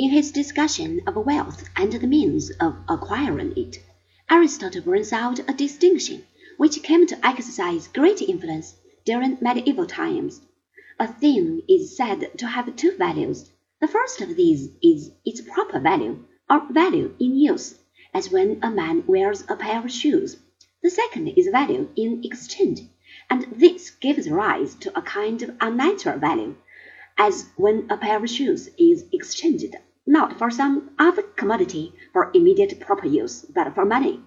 In his discussion of wealth and the means of acquiring it, Aristotle brings out a distinction which came to exercise great influence during medieval times. A thing is said to have two values. The first of these is its proper value, or value in use, as when a man wears a pair of shoes. The second is value in exchange, and this gives rise to a kind of unnatural value, as when a pair of shoes is exchanged not for some other commodity for immediate proper use, but for money.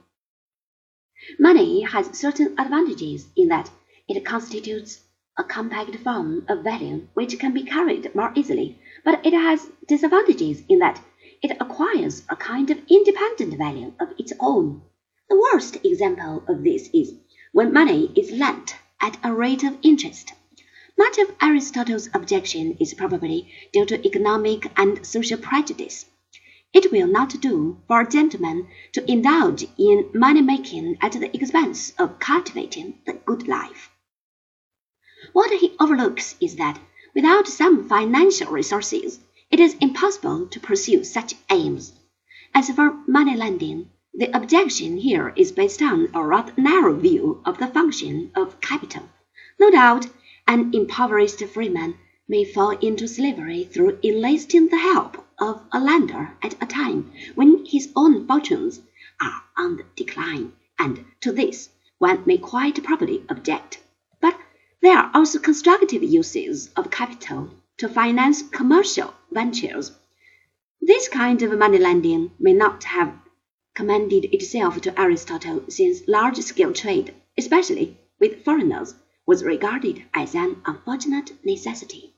Money has certain advantages in that it constitutes a compact form of value which can be carried more easily, but it has disadvantages in that it acquires a kind of independent value of its own. The worst example of this is when money is lent at a rate of interest. Much of Aristotle's objection is probably due to economic and social prejudice. It will not do for a gentleman to indulge in money making at the expense of cultivating the good life. What he overlooks is that without some financial resources, it is impossible to pursue such aims. As for money lending, the objection here is based on a rather narrow view of the function of capital. No doubt an impoverished freeman may fall into slavery through enlisting the help of a lender at a time when his own fortunes are on the decline, and to this one may quite properly object. But there are also constructive uses of capital to finance commercial ventures. This kind of money lending may not have commended itself to Aristotle since large-scale trade, especially with foreigners, was regarded as an unfortunate necessity.